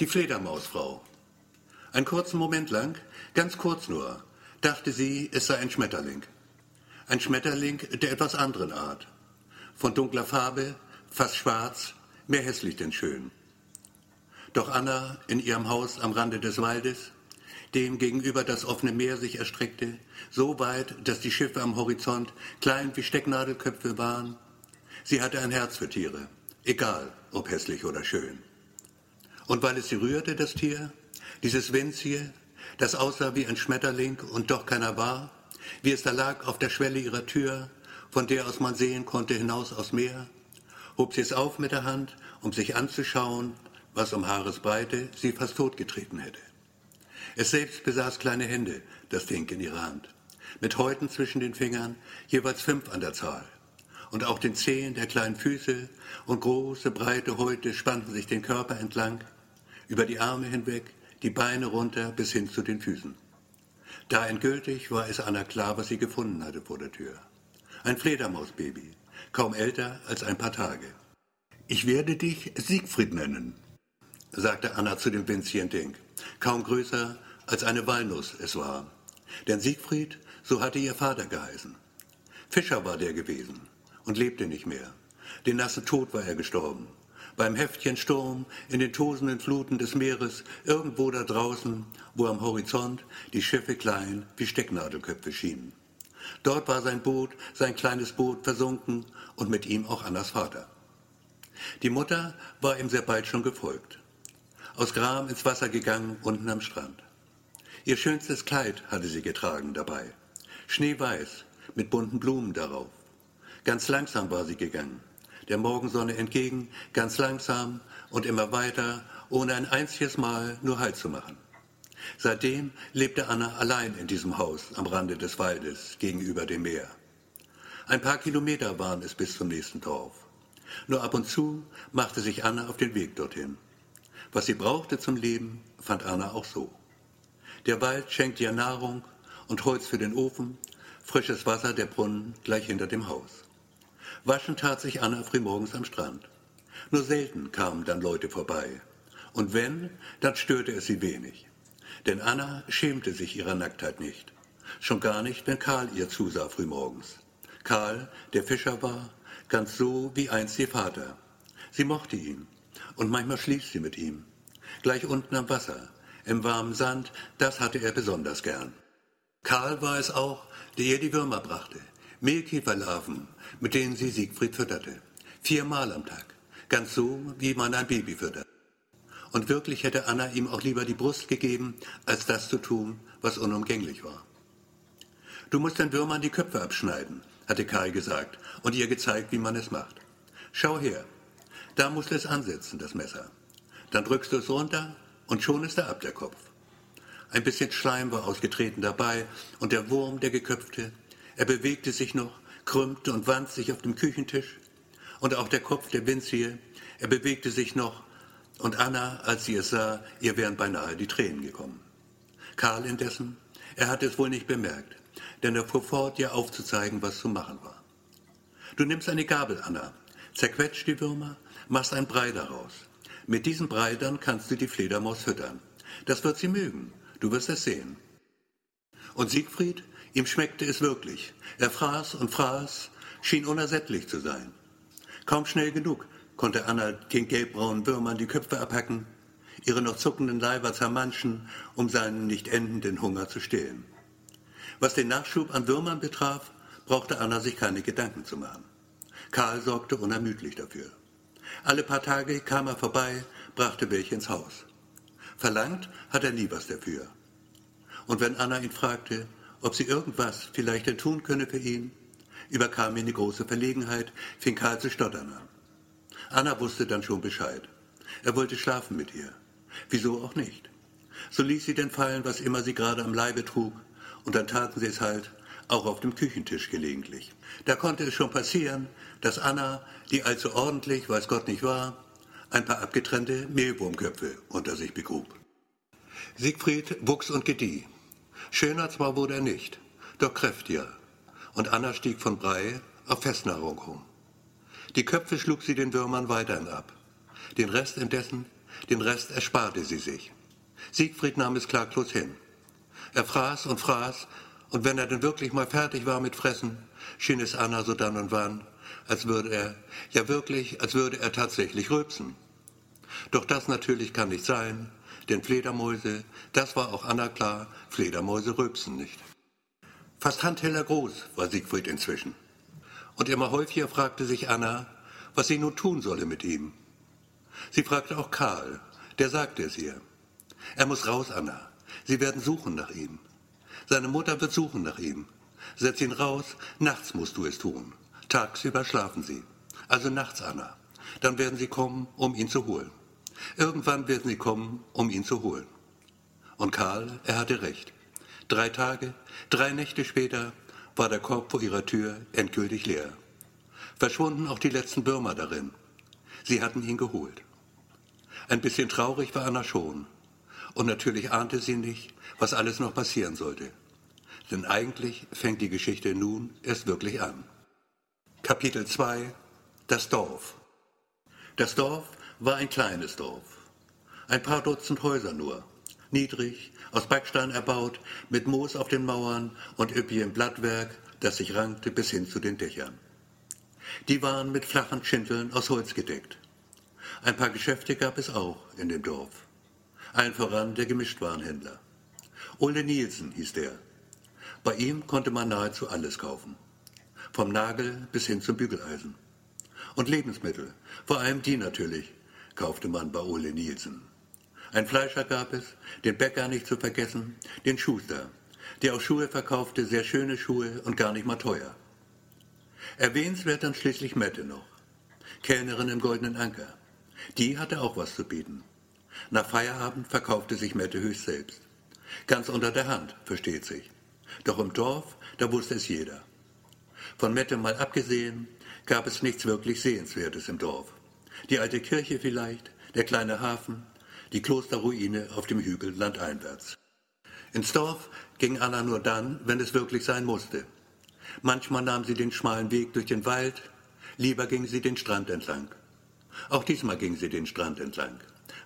Die Fledermausfrau. Einen kurzen Moment lang, ganz kurz nur, dachte sie, es sei ein Schmetterling. Ein Schmetterling der etwas anderen Art. Von dunkler Farbe, fast schwarz, mehr hässlich denn schön. Doch Anna in ihrem Haus am Rande des Waldes, dem gegenüber das offene Meer sich erstreckte, so weit, dass die Schiffe am Horizont klein wie Stecknadelköpfe waren. Sie hatte ein Herz für Tiere, egal ob hässlich oder schön. Und weil es sie rührte, das Tier, dieses winzige, das aussah wie ein Schmetterling und doch keiner war, wie es da lag auf der Schwelle ihrer Tür, von der aus man sehen konnte hinaus aus Meer, hob sie es auf mit der Hand, um sich anzuschauen, was um Haaresbreite sie fast totgetreten hätte. Es selbst besaß kleine Hände, das Ding in ihrer Hand, mit Häuten zwischen den Fingern, jeweils fünf an der Zahl. Und auch den Zehen der kleinen Füße und große, breite Häute spannten sich den Körper entlang, über die Arme hinweg, die Beine runter bis hin zu den Füßen. Da endgültig war es Anna klar, was sie gefunden hatte vor der Tür. Ein Fledermausbaby, kaum älter als ein paar Tage. Ich werde dich Siegfried nennen, sagte Anna zu dem winzigen Ding, kaum größer als eine Walnuss es war. Denn Siegfried, so hatte ihr Vater geheißen. Fischer war der gewesen und lebte nicht mehr. Den nassen Tod war er gestorben. Beim Heftchen Sturm, in den tosenden Fluten des Meeres, irgendwo da draußen, wo am Horizont die Schiffe klein wie Stecknadelköpfe schienen. Dort war sein Boot, sein kleines Boot, versunken und mit ihm auch Annas Vater. Die Mutter war ihm sehr bald schon gefolgt. Aus Gram ins Wasser gegangen, unten am Strand. Ihr schönstes Kleid hatte sie getragen dabei. Schneeweiß, mit bunten Blumen darauf. Ganz langsam war sie gegangen, der Morgensonne entgegen, ganz langsam und immer weiter, ohne ein einziges Mal nur Halt zu machen. Seitdem lebte Anna allein in diesem Haus am Rande des Waldes gegenüber dem Meer. Ein paar Kilometer waren es bis zum nächsten Dorf. Nur ab und zu machte sich Anna auf den Weg dorthin. Was sie brauchte zum Leben, fand Anna auch so. Der Wald schenkte ihr Nahrung und Holz für den Ofen, frisches Wasser der Brunnen gleich hinter dem Haus. Waschen tat sich Anna frühmorgens am Strand. Nur selten kamen dann Leute vorbei. Und wenn, dann störte es sie wenig. Denn Anna schämte sich ihrer Nacktheit nicht. Schon gar nicht, wenn Karl ihr zusah frühmorgens. Karl, der Fischer war, ganz so wie einst ihr Vater. Sie mochte ihn. Und manchmal schlief sie mit ihm. Gleich unten am Wasser, im warmen Sand, das hatte er besonders gern. Karl war es auch, der ihr die Würmer brachte. Mehlkäferlarven, mit denen sie Siegfried fütterte. Viermal am Tag. Ganz so, wie man ein Baby füttert. Und wirklich hätte Anna ihm auch lieber die Brust gegeben, als das zu tun, was unumgänglich war. Du musst den Würmern die Köpfe abschneiden, hatte Kai gesagt und ihr gezeigt, wie man es macht. Schau her, da musst du es ansetzen, das Messer. Dann drückst du es runter und schon ist er ab, der Kopf. Ein bisschen Schleim war ausgetreten dabei und der Wurm, der geköpfte, er bewegte sich noch, krümmte und wand sich auf dem Küchentisch. Und auch der Kopf der winzige, er bewegte sich noch und Anna, als sie es sah, ihr wären beinahe die Tränen gekommen. Karl indessen, er hatte es wohl nicht bemerkt, denn er fuhr fort, ihr aufzuzeigen, was zu machen war. Du nimmst eine Gabel, Anna, zerquetscht die Würmer, machst ein Brei daraus. Mit diesem Brei dann kannst du die Fledermaus füttern. Das wird sie mögen, du wirst es sehen. Und Siegfried, ihm schmeckte es wirklich. Er fraß und fraß, schien unersättlich zu sein. Kaum schnell genug konnte Anna den gelbbraunen Würmern die Köpfe abhacken, ihre noch zuckenden Leiber zermanschen, um seinen nicht endenden Hunger zu stillen. Was den Nachschub an Würmern betraf, brauchte Anna sich keine Gedanken zu machen. Karl sorgte unermüdlich dafür. Alle paar Tage kam er vorbei, brachte welche ins Haus. Verlangt hat er nie was dafür. Und wenn Anna ihn fragte, ob sie irgendwas vielleicht denn tun könne für ihn, überkam ihn die große Verlegenheit, fing Karl zu stottern an. Anna wusste dann schon Bescheid. Er wollte schlafen mit ihr. Wieso auch nicht? So ließ sie denn fallen, was immer sie gerade am Leibe trug, und dann taten sie es halt auch auf dem Küchentisch gelegentlich. Da konnte es schon passieren, dass Anna, die allzu ordentlich, weiß Gott nicht war, ein paar abgetrennte Mehlwurmköpfe unter sich begrub. Siegfried wuchs und gedieh. Schöner zwar wurde er nicht, doch kräftiger. Und Anna stieg von Brei auf Festnahrung um. Die Köpfe schlug sie den Würmern weiterhin ab. Den Rest indessen Den Rest ersparte sie sich. Siegfried nahm es klaglos hin. Er fraß und fraß, und wenn er denn wirklich mal fertig war mit Fressen, schien es Anna so dann und wann, als würde er, ja wirklich, als würde er tatsächlich rülpsen. Doch das natürlich kann nicht sein, denn Fledermäuse, das war auch Anna klar, Fledermäuse rülpsen nicht. Fast handheller groß war Siegfried inzwischen. Und immer häufiger fragte sich Anna, was sie nun tun solle mit ihm. Sie fragte auch Karl, der sagte es ihr. Er muss raus, Anna. Sie werden suchen nach ihm. Seine Mutter wird suchen nach ihm. Setz ihn raus, nachts musst du es tun. Tagsüber schlafen sie. Also nachts, Anna. Dann werden sie kommen, um ihn zu holen. Irgendwann werden sie kommen, um ihn zu holen. Und Karl, er hatte recht. Drei Tage, drei Nächte später war der Korb vor ihrer Tür endgültig leer. Verschwunden auch die letzten Würmer darin. Sie hatten ihn geholt. Ein bisschen traurig war Anna schon. Und natürlich ahnte sie nicht, was alles noch passieren sollte. Denn eigentlich fängt die Geschichte nun erst wirklich an. Kapitel 2 Das Dorf Das Dorf war ein kleines Dorf. Ein paar Dutzend Häuser nur. Niedrig, aus Backstein erbaut, mit Moos auf den Mauern und üppigem Blattwerk, das sich rankte bis hin zu den Dächern. Die waren mit flachen Schindeln aus Holz gedeckt. Ein paar Geschäfte gab es auch in dem Dorf. Allen voran der Gemischtwarenhändler. Ole Nielsen hieß der. Bei ihm konnte man nahezu alles kaufen. Vom Nagel bis hin zum Bügeleisen. Und Lebensmittel, vor allem die natürlich, kaufte man bei Ole Nielsen. Ein Fleischer gab es, den Bäcker nicht zu vergessen, den Schuster, der auch Schuhe verkaufte, sehr schöne Schuhe und gar nicht mal teuer. Erwähnenswert dann schließlich Mette noch, Kellnerin im Goldenen Anker. Die hatte auch was zu bieten. Nach Feierabend verkaufte sich Mette höchst selbst. Ganz unter der Hand, versteht sich. Doch im Dorf, da wusste es jeder. Von Mette mal abgesehen, gab es nichts wirklich Sehenswertes im Dorf. Die alte Kirche vielleicht, der kleine Hafen, die Klosterruine auf dem Hügel landeinwärts. Ins Dorf ging Anna nur dann, wenn es wirklich sein musste. Manchmal nahm sie den schmalen Weg durch den Wald, lieber ging sie den Strand entlang. Auch diesmal ging sie den Strand entlang.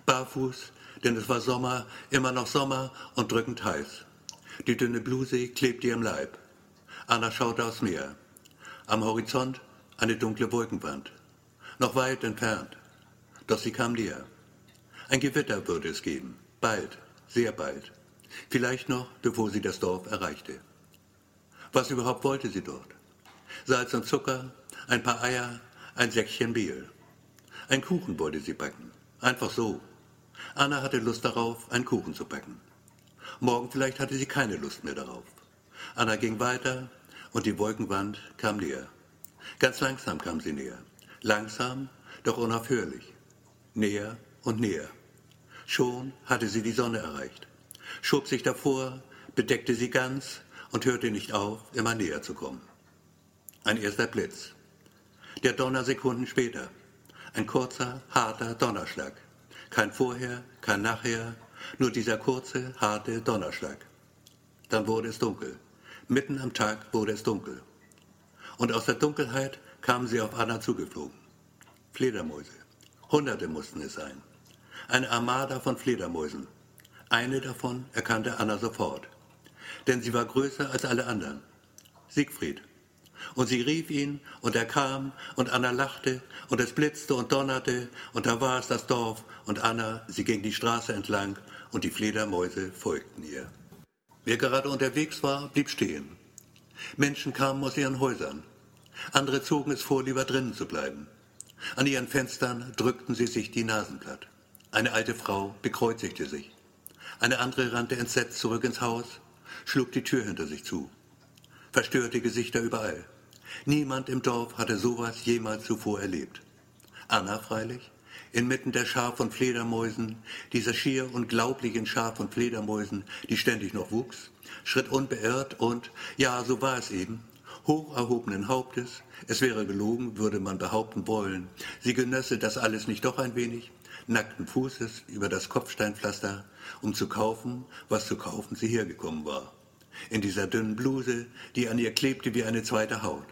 Barfuß, denn es war Sommer, immer noch Sommer und drückend heiß. Die dünne Bluse klebte ihrem Leib. Anna schaute aufs Meer. Am Horizont eine dunkle Wolkenwand. Noch weit entfernt. Doch sie kam näher. Ein Gewitter würde es geben. Bald, sehr bald. Vielleicht noch, bevor sie das Dorf erreichte. Was überhaupt wollte sie dort? Salz und Zucker, ein paar Eier, ein Säckchen Mehl. Ein Kuchen wollte sie backen. Einfach so. Anna hatte Lust darauf, einen Kuchen zu backen. Morgen vielleicht hatte sie keine Lust mehr darauf. Anna ging weiter und die Wolkenwand kam näher. Ganz langsam kam sie näher. Langsam, doch unaufhörlich. Näher und näher. Schon hatte sie die Sonne erreicht. Schob sich davor, bedeckte sie ganz und hörte nicht auf, immer näher zu kommen. Ein erster Blitz. Der Donner Sekunden später. Ein kurzer, harter Donnerschlag. Kein Vorher, kein Nachher, nur dieser kurze, harte Donnerschlag. Dann wurde es dunkel. Mitten am Tag wurde es dunkel. Und aus der Dunkelheit kamen sie auf Anna zugeflogen. Fledermäuse. Hunderte mussten es sein. Eine Armada von Fledermäusen. Eine davon erkannte Anna sofort. Denn sie war größer als alle anderen. Siegfried. Und sie rief ihn, und er kam, und Anna lachte, und es blitzte und donnerte, und da war es das Dorf, und Anna, sie ging die Straße entlang, und die Fledermäuse folgten ihr. Wer gerade unterwegs war, blieb stehen. Menschen kamen aus ihren Häusern. Andere zogen es vor, lieber drinnen zu bleiben. An ihren Fenstern drückten sie sich die Nasen platt. Eine alte Frau bekreuzigte sich. Eine andere rannte entsetzt zurück ins Haus, schlug die Tür hinter sich zu. Verstörte Gesichter überall. Niemand im Dorf hatte sowas jemals zuvor erlebt. Anna freilich, inmitten der Schar von Fledermäusen, dieser schier unglaublichen Schar von Fledermäusen, die ständig noch wuchs, schritt unbeirrt und, ja, so war es eben, hoch erhobenen Hauptes, es wäre gelogen, würde man behaupten wollen, sie genösse das alles nicht doch ein wenig, nackten Fußes über das Kopfsteinpflaster, um zu kaufen, was zu kaufen sie hergekommen war. In dieser dünnen Bluse, die an ihr klebte wie eine zweite Haut.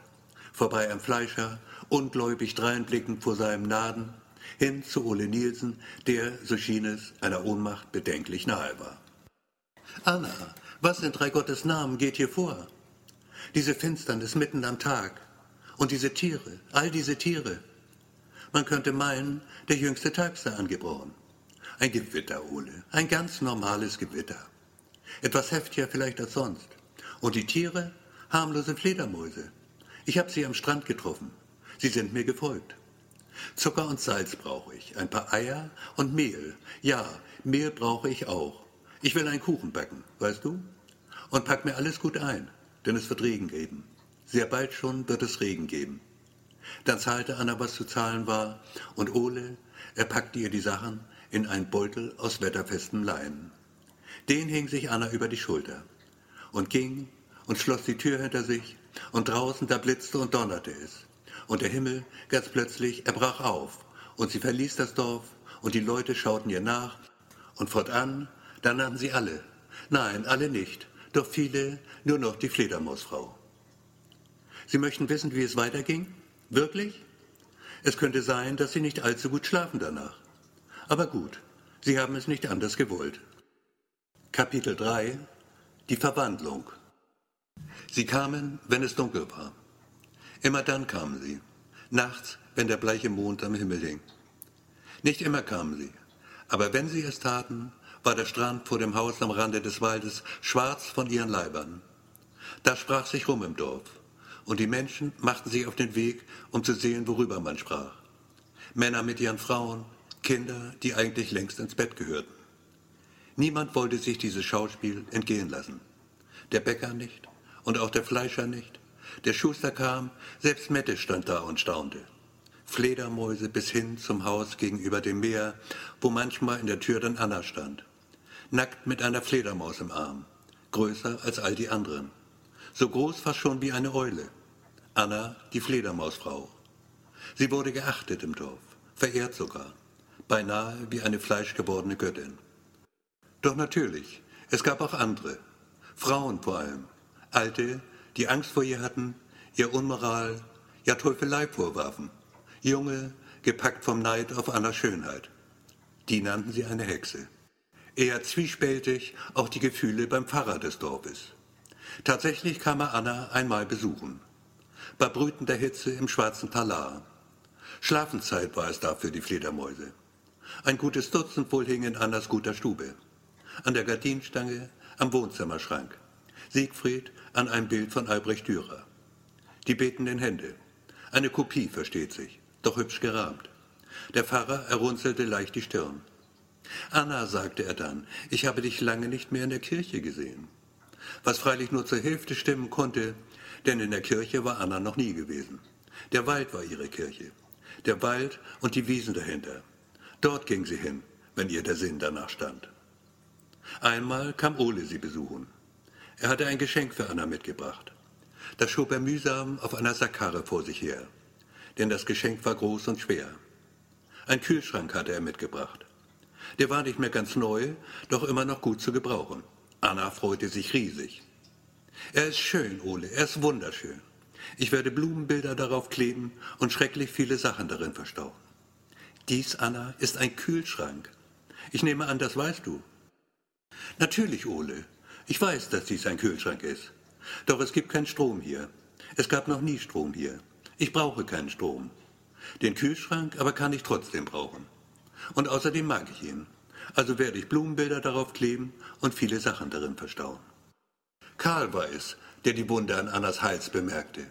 Vorbei am Fleischer, ungläubig dreinblickend vor seinem Naden, hin zu Ole Nielsen, der, so schien es, einer Ohnmacht bedenklich nahe war. Anna, was in drei Gottes Namen geht hier vor? Diese Finsternis mitten am Tag und diese Tiere, all diese Tiere. Man könnte meinen, der jüngste Tag sei angebrochen. Ein Gewitter, Ole, ein ganz normales Gewitter. Etwas heftiger vielleicht als sonst. Und die Tiere? Harmlose Fledermäuse. Ich habe sie am Strand getroffen. Sie sind mir gefolgt. Zucker und Salz brauche ich, ein paar Eier und Mehl. Ja, Mehl brauche ich auch. Ich will einen Kuchen backen, weißt du? Und pack mir alles gut ein, denn es wird Regen geben. Sehr bald schon wird es Regen geben. Dann zahlte Anna, was zu zahlen war, und Ole, er packte ihr die Sachen in einen Beutel aus wetterfestem Leinen. Den hing sich Anna über die Schulter und ging und schloss die Tür hinter sich, und draußen da blitzte und donnerte es. Und der Himmel, ganz plötzlich, er brach auf, und sie verließ das Dorf, und die Leute schauten ihr nach, und fortan, da nannten sie alle. Nein, alle nicht, doch viele, nur noch die Fledermausfrau. Sie möchten wissen, wie es weiterging? Wirklich? Es könnte sein, dass Sie nicht allzu gut schlafen danach. Aber gut, Sie haben es nicht anders gewollt. Kapitel 3 Die Verwandlung Sie kamen, wenn es dunkel war. Immer dann kamen sie, nachts, wenn der bleiche Mond am Himmel hing. Nicht immer kamen sie, aber wenn sie es taten, war der Strand vor dem Haus am Rande des Waldes schwarz von ihren Leibern. Da sprach sich rum im Dorf, und die Menschen machten sich auf den Weg, um zu sehen, worüber man sprach. Männer mit ihren Frauen, Kinder, die eigentlich längst ins Bett gehörten. Niemand wollte sich dieses Schauspiel entgehen lassen. Der Bäcker nicht und auch der Fleischer nicht. Der Schuster kam, selbst Mette stand da und staunte. Fledermäuse bis hin zum Haus gegenüber dem Meer, wo manchmal in der Tür dann Anna stand. Nackt mit einer Fledermaus im Arm, größer als all die anderen. So groß fast schon wie eine Eule. Anna, die Fledermausfrau. Sie wurde geachtet im Dorf, verehrt sogar, beinahe wie eine fleischgewordene Göttin. Doch natürlich, es gab auch andere, Frauen vor allem, Alte, die Angst vor ihr hatten, ihr Unmoral, ja Teufelei vorwarfen. Junge, gepackt vom Neid auf Annas Schönheit. Die nannten sie eine Hexe. Eher zwiespältig auch die Gefühle beim Pfarrer des Dorfes. Tatsächlich kam er Anna einmal besuchen. Bei brütender Hitze im schwarzen Talar. Schlafenszeit war es da für die Fledermäuse. Ein gutes Dutzend wohl hing in Annas guter Stube. An der Gardinenstange, am Wohnzimmerschrank. Siegfried an einem Bild von Albrecht Dürer. Die betenden Hände. Eine Kopie, versteht sich, doch hübsch gerahmt. Der Pfarrer errunzelte leicht die Stirn. Anna, sagte er dann, ich habe dich lange nicht mehr in der Kirche gesehen. Was freilich nur zur Hälfte stimmen konnte, denn in der Kirche war Anna noch nie gewesen. Der Wald war ihre Kirche. Der Wald und die Wiesen dahinter. Dort ging sie hin, wenn ihr der Sinn danach stand. Einmal kam Ole sie besuchen. Er hatte ein Geschenk für Anna mitgebracht. Das schob er mühsam auf einer Sackkarre vor sich her, denn das Geschenk war groß und schwer. Ein Kühlschrank hatte er mitgebracht. Der war nicht mehr ganz neu, doch immer noch gut zu gebrauchen. Anna freute sich riesig. Er ist schön, Ole, er ist wunderschön. Ich werde Blumenbilder darauf kleben und schrecklich viele Sachen darin verstauen. Dies, Anna, ist ein Kühlschrank. Ich nehme an, das weißt du. Natürlich, Ole, ich weiß, dass dies ein Kühlschrank ist. Doch es gibt keinen Strom hier. Es gab noch nie Strom hier. Ich brauche keinen Strom. Den Kühlschrank aber kann ich trotzdem brauchen. Und außerdem mag ich ihn. Also werde ich Blumenbilder darauf kleben und viele Sachen darin verstauen. Karl war es, der die Wunde an Annas Hals bemerkte.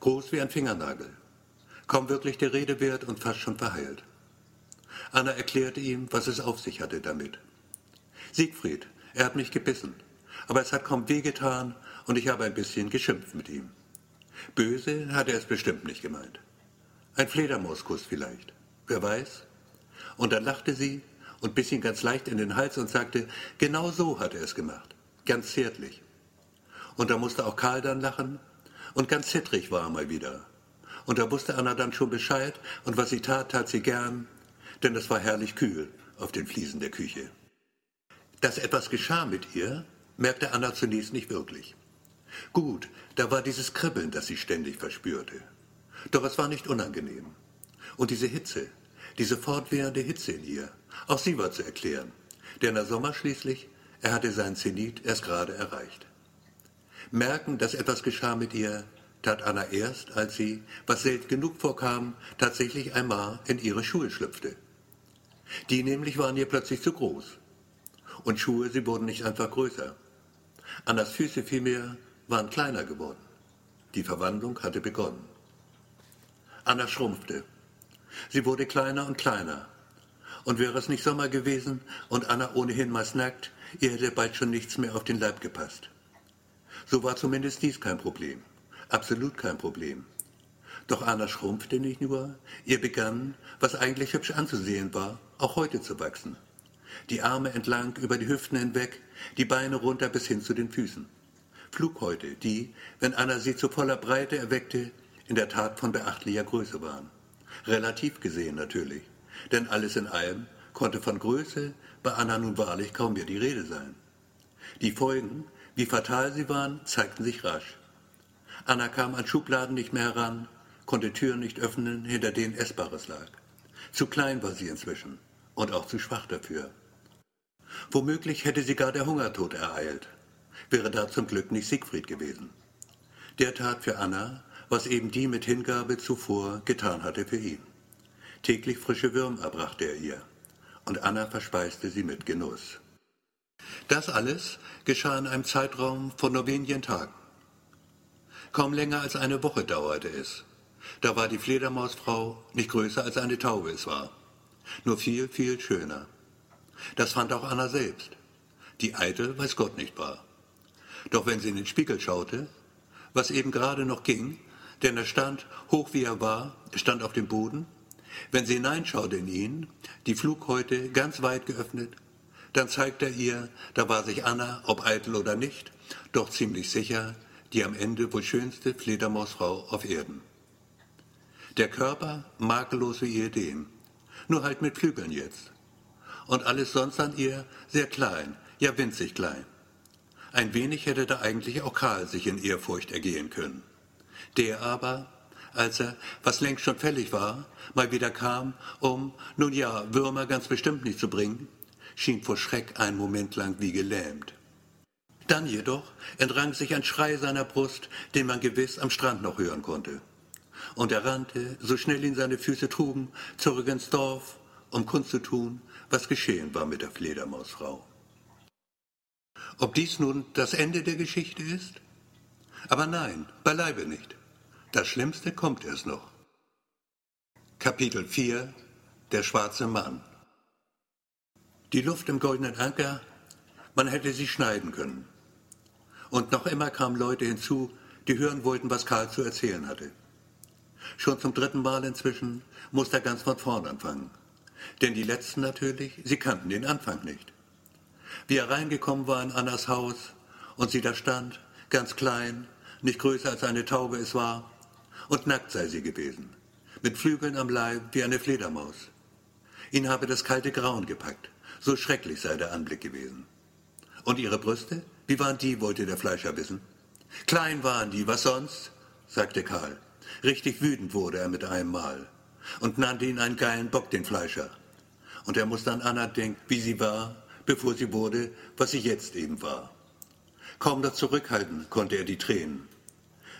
Groß wie ein Fingernagel. Kaum wirklich der Rede wert und fast schon verheilt. Anna erklärte ihm, was es auf sich hatte damit. Siegfried, er hat mich gebissen aber es hat kaum wehgetan und ich habe ein bisschen geschimpft mit ihm. Böse hat er es bestimmt nicht gemeint. Ein Fledermauskuss vielleicht, wer weiß. Und dann lachte sie und biss ihn ganz leicht in den Hals und sagte, genau so hat er es gemacht, ganz zärtlich. Und da musste auch Karl dann lachen und ganz zittrig war er mal wieder. Und da wusste Anna dann schon Bescheid und was sie tat, tat sie gern, denn es war herrlich kühl auf den Fliesen der Küche. Dass etwas geschah mit ihr, merkte Anna zunächst nicht wirklich. Gut, da war dieses Kribbeln, das sie ständig verspürte. Doch es war nicht unangenehm. Und diese Hitze, diese fortwährende Hitze in ihr. Auch sie war zu erklären, denn der Sommer schließlich, er hatte seinen Zenit erst gerade erreicht. Merken, dass etwas geschah mit ihr, tat Anna erst, als sie, was selten genug vorkam, tatsächlich einmal in ihre Schuhe schlüpfte. Die nämlich waren ihr plötzlich zu groß. Und Schuhe, sie wurden nicht einfach größer. Annas Füße vielmehr waren kleiner geworden. Die Verwandlung hatte begonnen. Anna schrumpfte. Sie wurde kleiner und kleiner. Und wäre es nicht Sommer gewesen und Anna ohnehin meist nackt, ihr hätte bald schon nichts mehr auf den Leib gepasst. So war zumindest dies kein Problem. Absolut kein Problem. Doch Anna schrumpfte nicht nur, ihr begann, was eigentlich hübsch anzusehen war, auch heute zu wachsen. Die Arme entlang über die Hüften hinweg, die Beine runter bis hin zu den Füßen. Flughäute, die, wenn Anna sie zu voller Breite erweckte, in der Tat von beachtlicher Größe waren. Relativ gesehen natürlich, denn alles in allem konnte von Größe bei Anna nun wahrlich kaum mehr die Rede sein. Die Folgen, wie fatal sie waren, zeigten sich rasch. Anna kam an Schubladen nicht mehr heran, konnte Türen nicht öffnen, hinter denen Essbares lag. Zu klein war sie inzwischen und auch zu schwach dafür. Womöglich hätte sie gar der Hungertod ereilt, wäre da zum Glück nicht Siegfried gewesen. Der tat für Anna, was eben die mit Hingabe zuvor getan hatte für ihn. Täglich frische Würm erbrachte er ihr, und Anna verspeiste sie mit Genuss. Das alles geschah in einem Zeitraum von nur wenigen Tagen. Kaum länger als eine Woche dauerte es. Da war die Fledermausfrau nicht größer als eine Taube es war, nur viel, viel schöner. Das fand auch Anna selbst, die eitel weiß Gott nicht war. Doch wenn sie in den Spiegel schaute, was eben gerade noch ging, denn er stand, hoch wie er war, stand auf dem Boden, wenn sie hineinschaute in ihn, die Flughäute ganz weit geöffnet, dann zeigte er ihr, da war sich Anna, ob eitel oder nicht, doch ziemlich sicher, die am Ende wohl schönste Fledermausfrau auf Erden. Der Körper makellos wie ehedem, nur halt mit Flügeln jetzt. Und alles sonst an ihr sehr klein, ja winzig klein. Ein wenig hätte da eigentlich auch Karl sich in Ehrfurcht ergehen können. Der aber, als er, was längst schon fällig war, mal wieder kam, um, nun ja, Würmer ganz bestimmt nicht zu bringen, schien vor Schreck einen Moment lang wie gelähmt. Dann jedoch entrang sich ein Schrei seiner Brust, den man gewiss am Strand noch hören konnte. Und er rannte, so schnell ihn seine Füße trugen, zurück ins Dorf, um kundzutun, was geschehen war mit der Fledermausfrau. Ob dies nun das Ende der Geschichte ist? Aber nein, beileibe nicht. Das Schlimmste kommt erst noch. Kapitel 4 Der schwarze Mann Die Luft im goldenen Anker, man hätte sie schneiden können. Und noch immer kamen Leute hinzu, die hören wollten, was Karl zu erzählen hatte. Schon zum dritten Mal inzwischen musste er ganz von vorn anfangen. Denn die letzten natürlich, sie kannten den Anfang nicht. Wie er reingekommen war in Annas Haus und sie da stand, ganz klein, nicht größer als eine Taube es war, und nackt sei sie gewesen, mit Flügeln am Leib wie eine Fledermaus. Ihn habe das kalte Grauen gepackt, so schrecklich sei der Anblick gewesen. Und ihre Brüste? Wie waren die, wollte der Fleischer wissen. Klein waren die, was sonst? sagte Karl. Richtig wütend wurde er mit einem Mal und nannte ihn einen geilen Bock, den Fleischer. Und er musste an Anna denken, wie sie war, bevor sie wurde, was sie jetzt eben war. Kaum noch zurückhalten konnte er die Tränen.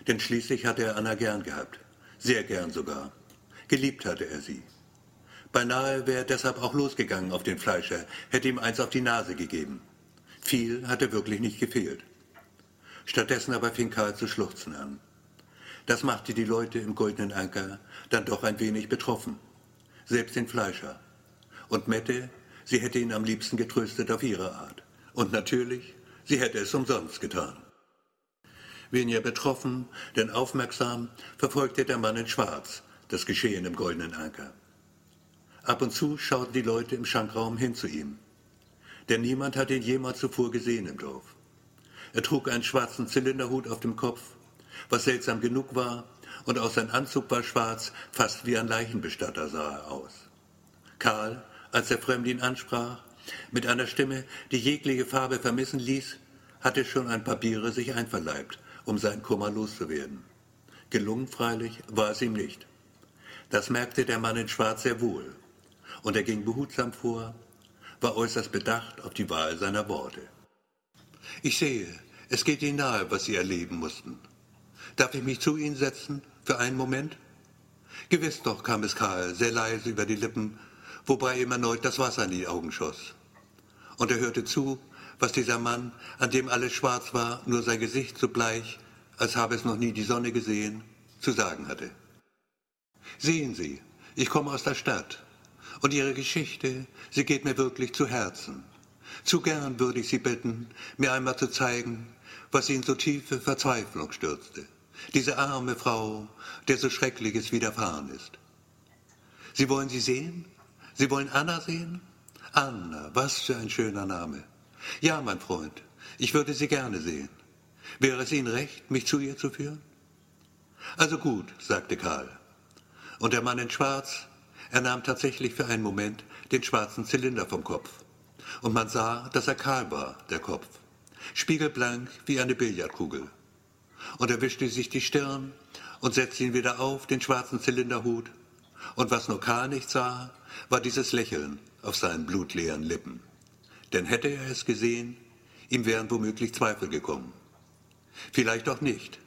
Denn schließlich hatte er Anna gern gehabt. Sehr gern sogar. Geliebt hatte er sie. Beinahe wäre er deshalb auch losgegangen auf den Fleischer, hätte ihm eins auf die Nase gegeben. Viel hatte wirklich nicht gefehlt. Stattdessen aber fing Karl zu schluchzen an. Das machte die Leute im Goldenen Anker dann doch ein wenig betroffen. Selbst den Fleischer. Und Mette, sie hätte ihn am liebsten getröstet auf ihre Art. Und natürlich, sie hätte es umsonst getan. Weniger betroffen, denn aufmerksam verfolgte der Mann in Schwarz das Geschehen im Goldenen Anker. Ab und zu schauten die Leute im Schankraum hin zu ihm. Denn niemand hatte ihn jemals zuvor gesehen im Dorf. Er trug einen schwarzen Zylinderhut auf dem Kopf was seltsam genug war, und auch sein Anzug war schwarz, fast wie ein Leichenbestatter sah er aus. Karl, als der Fremde ihn ansprach, mit einer Stimme, die jegliche Farbe vermissen ließ, hatte schon ein paar Biere sich einverleibt, um seinen Kummer loszuwerden. Gelungen freilich war es ihm nicht. Das merkte der Mann in Schwarz sehr wohl. und er ging behutsam vor, war äußerst bedacht auf die Wahl seiner Worte. Ich sehe, es geht Ihnen nahe, was Sie erleben mussten. Darf ich mich zu Ihnen setzen für einen Moment? Gewiss doch, kam es Karl sehr leise über die Lippen, wobei ihm erneut das Wasser in die Augen schoss. Und er hörte zu, was dieser Mann, an dem alles schwarz war, nur sein Gesicht so bleich, als habe es noch nie die Sonne gesehen, zu sagen hatte. Sehen Sie, ich komme aus der Stadt, und Ihre Geschichte, sie geht mir wirklich zu Herzen. Zu gern würde ich Sie bitten, mir einmal zu zeigen, was Sie in so tiefe Verzweiflung stürzte. Diese arme Frau, der so Schreckliches widerfahren ist. Sie wollen sie sehen? Sie wollen Anna sehen? Anna, was für ein schöner Name. Ja, mein Freund, ich würde sie gerne sehen. Wäre es Ihnen recht, mich zu ihr zu führen? Also gut, sagte Karl. Und der Mann in Schwarz, er nahm tatsächlich für einen Moment den schwarzen Zylinder vom Kopf. Und man sah, dass er kahl war, der Kopf. Spiegelblank wie eine Billardkugel. Und er wischte sich die Stirn und setzte ihn wieder auf, den schwarzen Zylinderhut. Und was nur Karl nicht sah, war dieses Lächeln auf seinen blutleeren Lippen. Denn hätte er es gesehen, ihm wären womöglich Zweifel gekommen. Vielleicht auch nicht,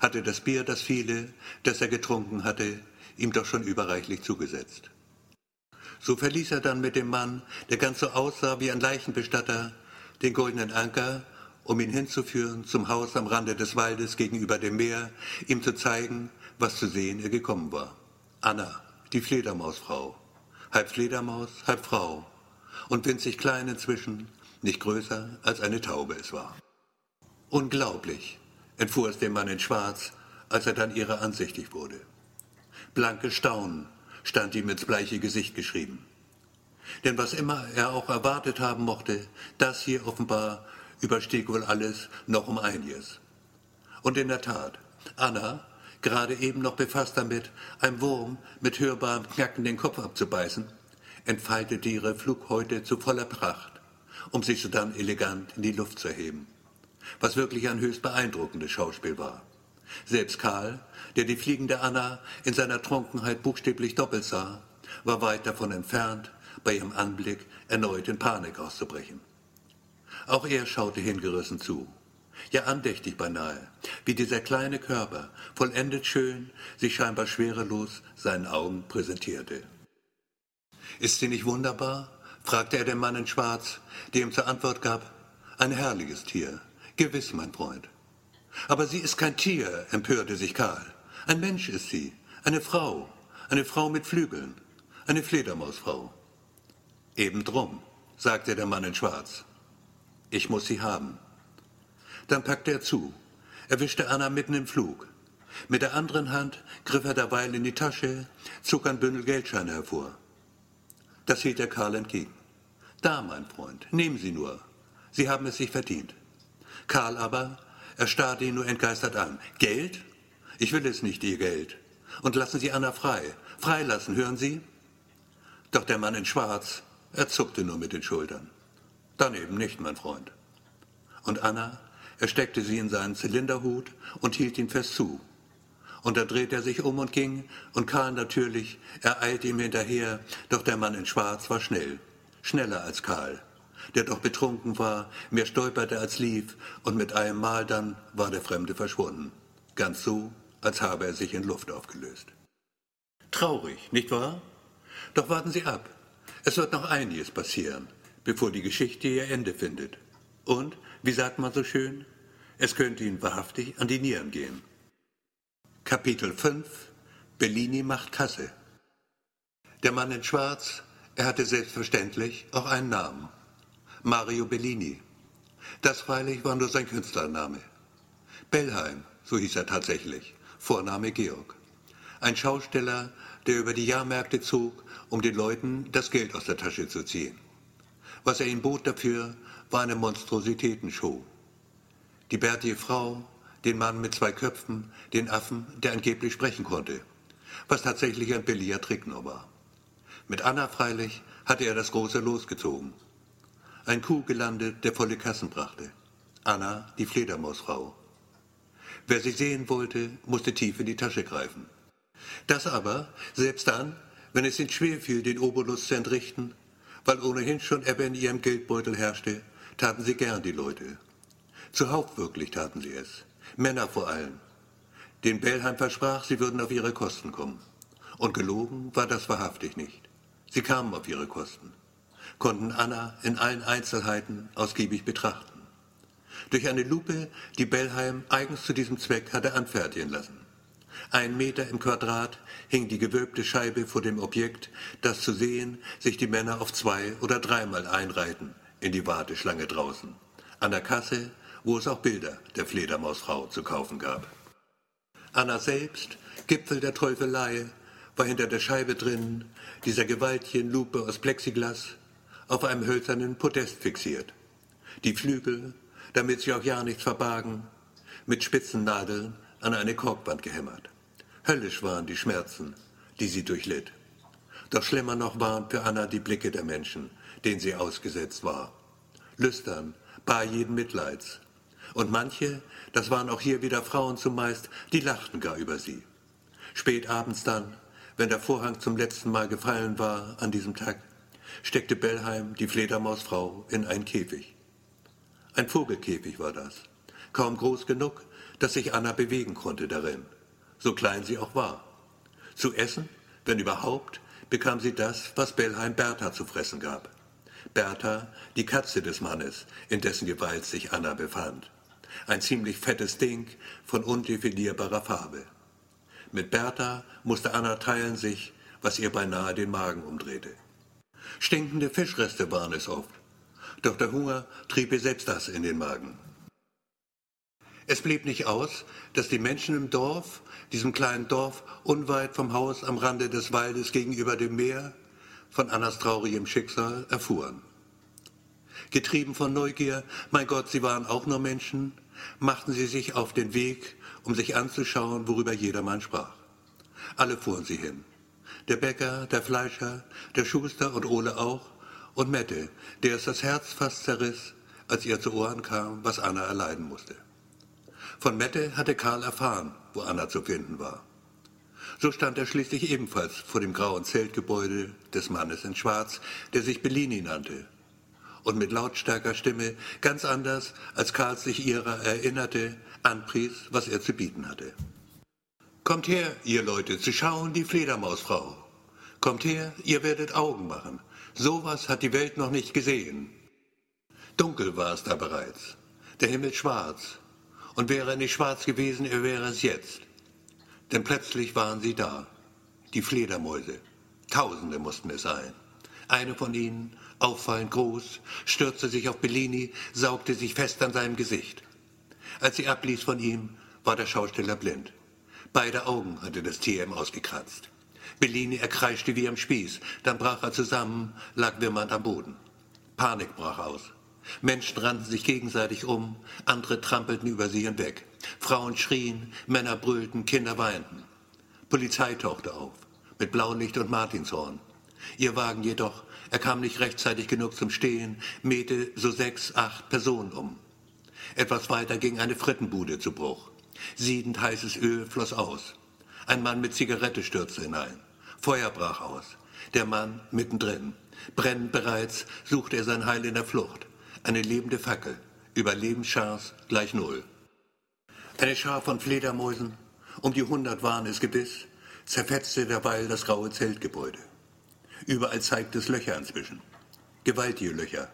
hatte das Bier, das viele, das er getrunken hatte, ihm doch schon überreichlich zugesetzt. So verließ er dann mit dem Mann, der ganz so aussah wie ein Leichenbestatter, den goldenen Anker, um ihn hinzuführen zum Haus am Rande des Waldes gegenüber dem Meer, ihm zu zeigen, was zu sehen er gekommen war. Anna, die Fledermausfrau, halb Fledermaus, halb Frau, und winzig klein inzwischen, nicht größer als eine Taube es war. Unglaublich, entfuhr es dem Mann in Schwarz, als er dann ihrer ansichtig wurde. Blanke Staunen stand ihm ins bleiche Gesicht geschrieben. Denn was immer er auch erwartet haben mochte, das hier offenbar überstieg wohl alles noch um einiges. Und in der Tat, Anna, gerade eben noch befasst damit, einem Wurm mit hörbarem Knacken den Kopf abzubeißen, entfaltete ihre Flughäute zu voller Pracht, um sich sodann elegant in die Luft zu erheben, was wirklich ein höchst beeindruckendes Schauspiel war. Selbst Karl, der die fliegende Anna in seiner Trunkenheit buchstäblich doppelt sah, war weit davon entfernt, bei ihrem Anblick erneut in Panik auszubrechen. Auch er schaute hingerissen zu, ja andächtig beinahe, wie dieser kleine Körper, vollendet schön, sich scheinbar schwerelos seinen Augen präsentierte. Ist sie nicht wunderbar? fragte er den Mann in Schwarz, der ihm zur Antwort gab, ein herrliches Tier, gewiss, mein Freund. Aber sie ist kein Tier, empörte sich Karl. Ein Mensch ist sie, eine Frau, eine Frau mit Flügeln, eine Fledermausfrau. Eben drum, sagte der Mann in Schwarz. Ich muss sie haben. Dann packte er zu, erwischte Anna mitten im Flug. Mit der anderen Hand griff er derweil in die Tasche, zog ein Bündel Geldscheine hervor. Das hielt der Karl entgegen. Da, mein Freund, nehmen Sie nur. Sie haben es sich verdient. Karl aber, er starrte ihn nur entgeistert an. Geld? Ich will es nicht, Ihr Geld. Und lassen Sie Anna frei. Freilassen, hören Sie? Doch der Mann in Schwarz, er zuckte nur mit den Schultern. Dann eben nicht, mein Freund. Und Anna, er steckte sie in seinen Zylinderhut und hielt ihn fest zu. Und dann drehte er sich um und ging, und Karl natürlich, er eilte ihm hinterher, doch der Mann in Schwarz war schnell, schneller als Karl, der doch betrunken war, mehr stolperte als lief, und mit einem Mal dann war der Fremde verschwunden, ganz so, als habe er sich in Luft aufgelöst. Traurig, nicht wahr? Doch warten Sie ab, es wird noch einiges passieren, bevor die Geschichte ihr Ende findet. Und, wie sagt man so schön, es könnte Ihnen wahrhaftig an die Nieren gehen. Kapitel 5 Bellini macht Kasse Der Mann in Schwarz, er hatte selbstverständlich auch einen Namen. Mario Bellini. Das freilich war nur sein Künstlername. Bellheim, so hieß er tatsächlich, Vorname Georg. Ein Schausteller, der über die Jahrmärkte zog, um den Leuten das Geld aus der Tasche zu ziehen. Was er ihm bot dafür, war eine Monstrositätenshow. Die bärtige Frau, den Mann mit zwei Köpfen, den Affen, der angeblich sprechen konnte, was tatsächlich ein billiger Trick nur war. Mit Anna freilich hatte er das große losgezogen. Ein Kuh gelandet, der volle Kassen brachte. Anna, die Fledermausfrau. Wer sie sehen wollte, musste tief in die Tasche greifen. Das aber, selbst dann, Wenn es ihnen schwer fiel, den Obolus zu entrichten, weil ohnehin schon Ebbe in ihrem Geldbeutel herrschte, taten sie gern die Leute. Zuhauf wirklich taten sie es. Männer vor allem. Den Bellheim versprach, sie würden auf ihre Kosten kommen. Und gelogen war das wahrhaftig nicht. Sie kamen auf ihre Kosten, konnten Anna in allen Einzelheiten ausgiebig betrachten. Durch eine Lupe, die Bellheim eigens zu diesem Zweck hatte anfertigen lassen. Ein Meter im Quadrat hing die gewölbte Scheibe vor dem Objekt, das zu sehen sich die Männer auf zwei oder dreimal einreihten in die Warteschlange draußen. An der Kasse, wo es auch Bilder der Fledermausfrau zu kaufen gab. Anna selbst, Gipfel der Teufelei, war hinter der Scheibe drin, dieser gewaltigen Lupe aus Plexiglas, auf einem hölzernen Podest fixiert. Die Flügel, damit sie auch ja nichts verbargen, mit spitzen Nadeln an eine Korkwand gehämmert. Höllisch waren die Schmerzen, die sie durchlitt. Doch schlimmer noch waren für Anna die Blicke der Menschen, denen sie ausgesetzt war. Lüstern, bar jeden Mitleids. Und manche, das waren auch hier wieder Frauen zumeist, die lachten gar über sie. Spät abends dann, wenn der Vorhang zum letzten Mal gefallen war an diesem Tag, steckte Bellheim die Fledermausfrau in einen Käfig. Ein Vogelkäfig war das, kaum groß genug, dass sich Anna bewegen konnte darin, so klein sie auch war. Zu essen, wenn überhaupt, bekam sie das, was Bellheim Bertha zu fressen gab. Bertha, die Katze des Mannes, in dessen Gewalt sich Anna befand. Ein ziemlich fettes Ding von undefinierbarer Farbe. Mit Bertha musste Anna teilen sich, was ihr beinahe den Magen umdrehte. Stinkende Fischreste waren es oft, doch der Hunger trieb ihr selbst das in den Magen. Es blieb nicht aus, dass die Menschen im Dorf, diesem kleinen Dorf unweit vom Haus am Rande des Waldes gegenüber dem Meer, von Annas traurigem Schicksal erfuhren. Getrieben von Neugier, mein Gott, sie waren auch nur Menschen, machten sie sich auf den Weg, um sich anzuschauen, worüber jedermann sprach. Alle fuhren sie hin. Der Bäcker, der Fleischer, der Schuster und Ole auch, und Mette, der es das Herz fast zerriss, als ihr zu Ohren kam, was Anna erleiden musste. Von Mette hatte Karl erfahren, wo Anna zu finden war. So stand er schließlich ebenfalls vor dem grauen Zeltgebäude des Mannes in Schwarz, der sich Bellini nannte. Und mit lautstarker Stimme, ganz anders, als Karl sich ihrer erinnerte, anpries, was er zu bieten hatte. Kommt her, ihr Leute, zu schauen die Fledermausfrau. Kommt her, ihr werdet Augen machen. Sowas hat die Welt noch nicht gesehen. Dunkel war es da bereits, der Himmel schwarz, und wäre er nicht schwarz gewesen, er wäre es jetzt. Denn plötzlich waren sie da, die Fledermäuse. Tausende mussten es sein. Eine von ihnen, auffallend groß, stürzte sich auf Bellini, saugte sich fest an seinem Gesicht. Als sie abließ von ihm, war der Schausteller blind. Beide Augen hatte das ihm ausgekratzt. Bellini erkreischte wie am Spieß, dann brach er zusammen, lag wimmernd am Boden. Panik brach aus. Menschen rannten sich gegenseitig um, andere trampelten über sie hinweg. Frauen schrien, Männer brüllten, Kinder weinten. Polizei tauchte auf, mit Blaulicht und Martinshorn. Ihr Wagen jedoch, er kam nicht rechtzeitig genug zum Stehen, mähte so sechs, acht Personen um. Etwas weiter ging eine Frittenbude zu Bruch. Siedend heißes Öl floss aus. Ein Mann mit Zigarette stürzte hinein. Feuer brach aus. Der Mann mittendrin. Brennend bereits suchte er sein Heil in der Flucht. Eine lebende Fackel. Überlebenschance gleich Null. Eine Schar von Fledermäusen, um die hundert waren es gewiss, zerfetzte derweil das graue Zeltgebäude. Überall zeigte es Löcher inzwischen. Gewaltige Löcher.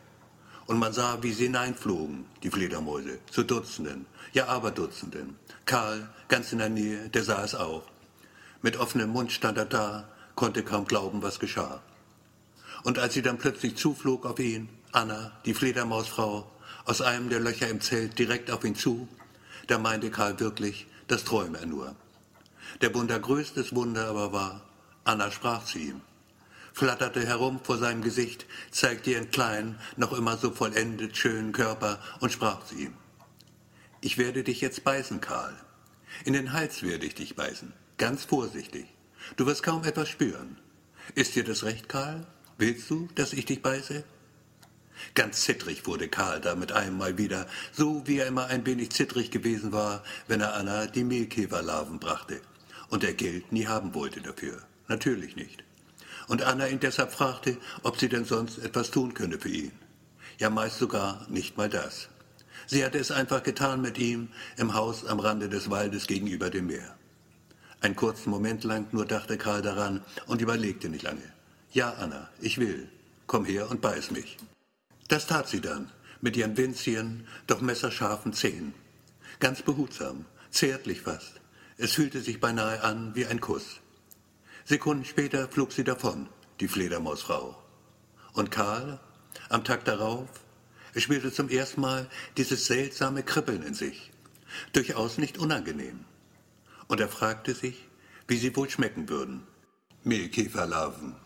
Und man sah, wie sie hineinflogen, die Fledermäuse, zu Dutzenden, ja Aberdutzenden. Karl, ganz in der Nähe, der sah es auch. Mit offenem Mund stand er da, konnte kaum glauben, was geschah. Und als sie dann plötzlich zuflog auf ihn, Anna, die Fledermausfrau, aus einem der Löcher im Zelt direkt auf ihn zu, da meinte Karl wirklich, das träume er nur. Der wundergrößtes Wunder aber war, Anna sprach zu ihm, flatterte herum vor seinem Gesicht, zeigte ihren kleinen, noch immer so vollendet schönen Körper und sprach zu ihm. Ich werde dich jetzt beißen, Karl. In den Hals werde ich dich beißen, ganz vorsichtig. Du wirst kaum etwas spüren. Ist dir das recht, Karl? Willst du, dass ich dich beiße? Ganz zittrig wurde Karl da mit einem Mal wieder, so wie er immer ein wenig zittrig gewesen war, wenn er Anna die Mehlkäferlarven brachte und er Geld nie haben wollte dafür. Natürlich nicht. und Anna ihn deshalb fragte, ob sie denn sonst etwas tun könne für ihn. Ja, meist sogar nicht mal das. Sie hatte es einfach getan mit ihm im Haus am Rande des Waldes gegenüber dem Meer. Einen kurzen Moment lang nur dachte Karl daran und überlegte nicht lange. Ja, Anna, ich will. Komm her und beiß mich. Das tat sie dann, mit ihren winzigen, doch messerscharfen Zähnen. Ganz behutsam, zärtlich fast. Es fühlte sich beinahe an wie ein Kuss. Sekunden später flog sie davon, die Fledermausfrau. Und Karl, am Tag darauf, spürte zum ersten Mal dieses seltsame Kribbeln in sich. Durchaus nicht unangenehm. Und er fragte sich, wie sie wohl schmecken würden. Mehlkäferlarven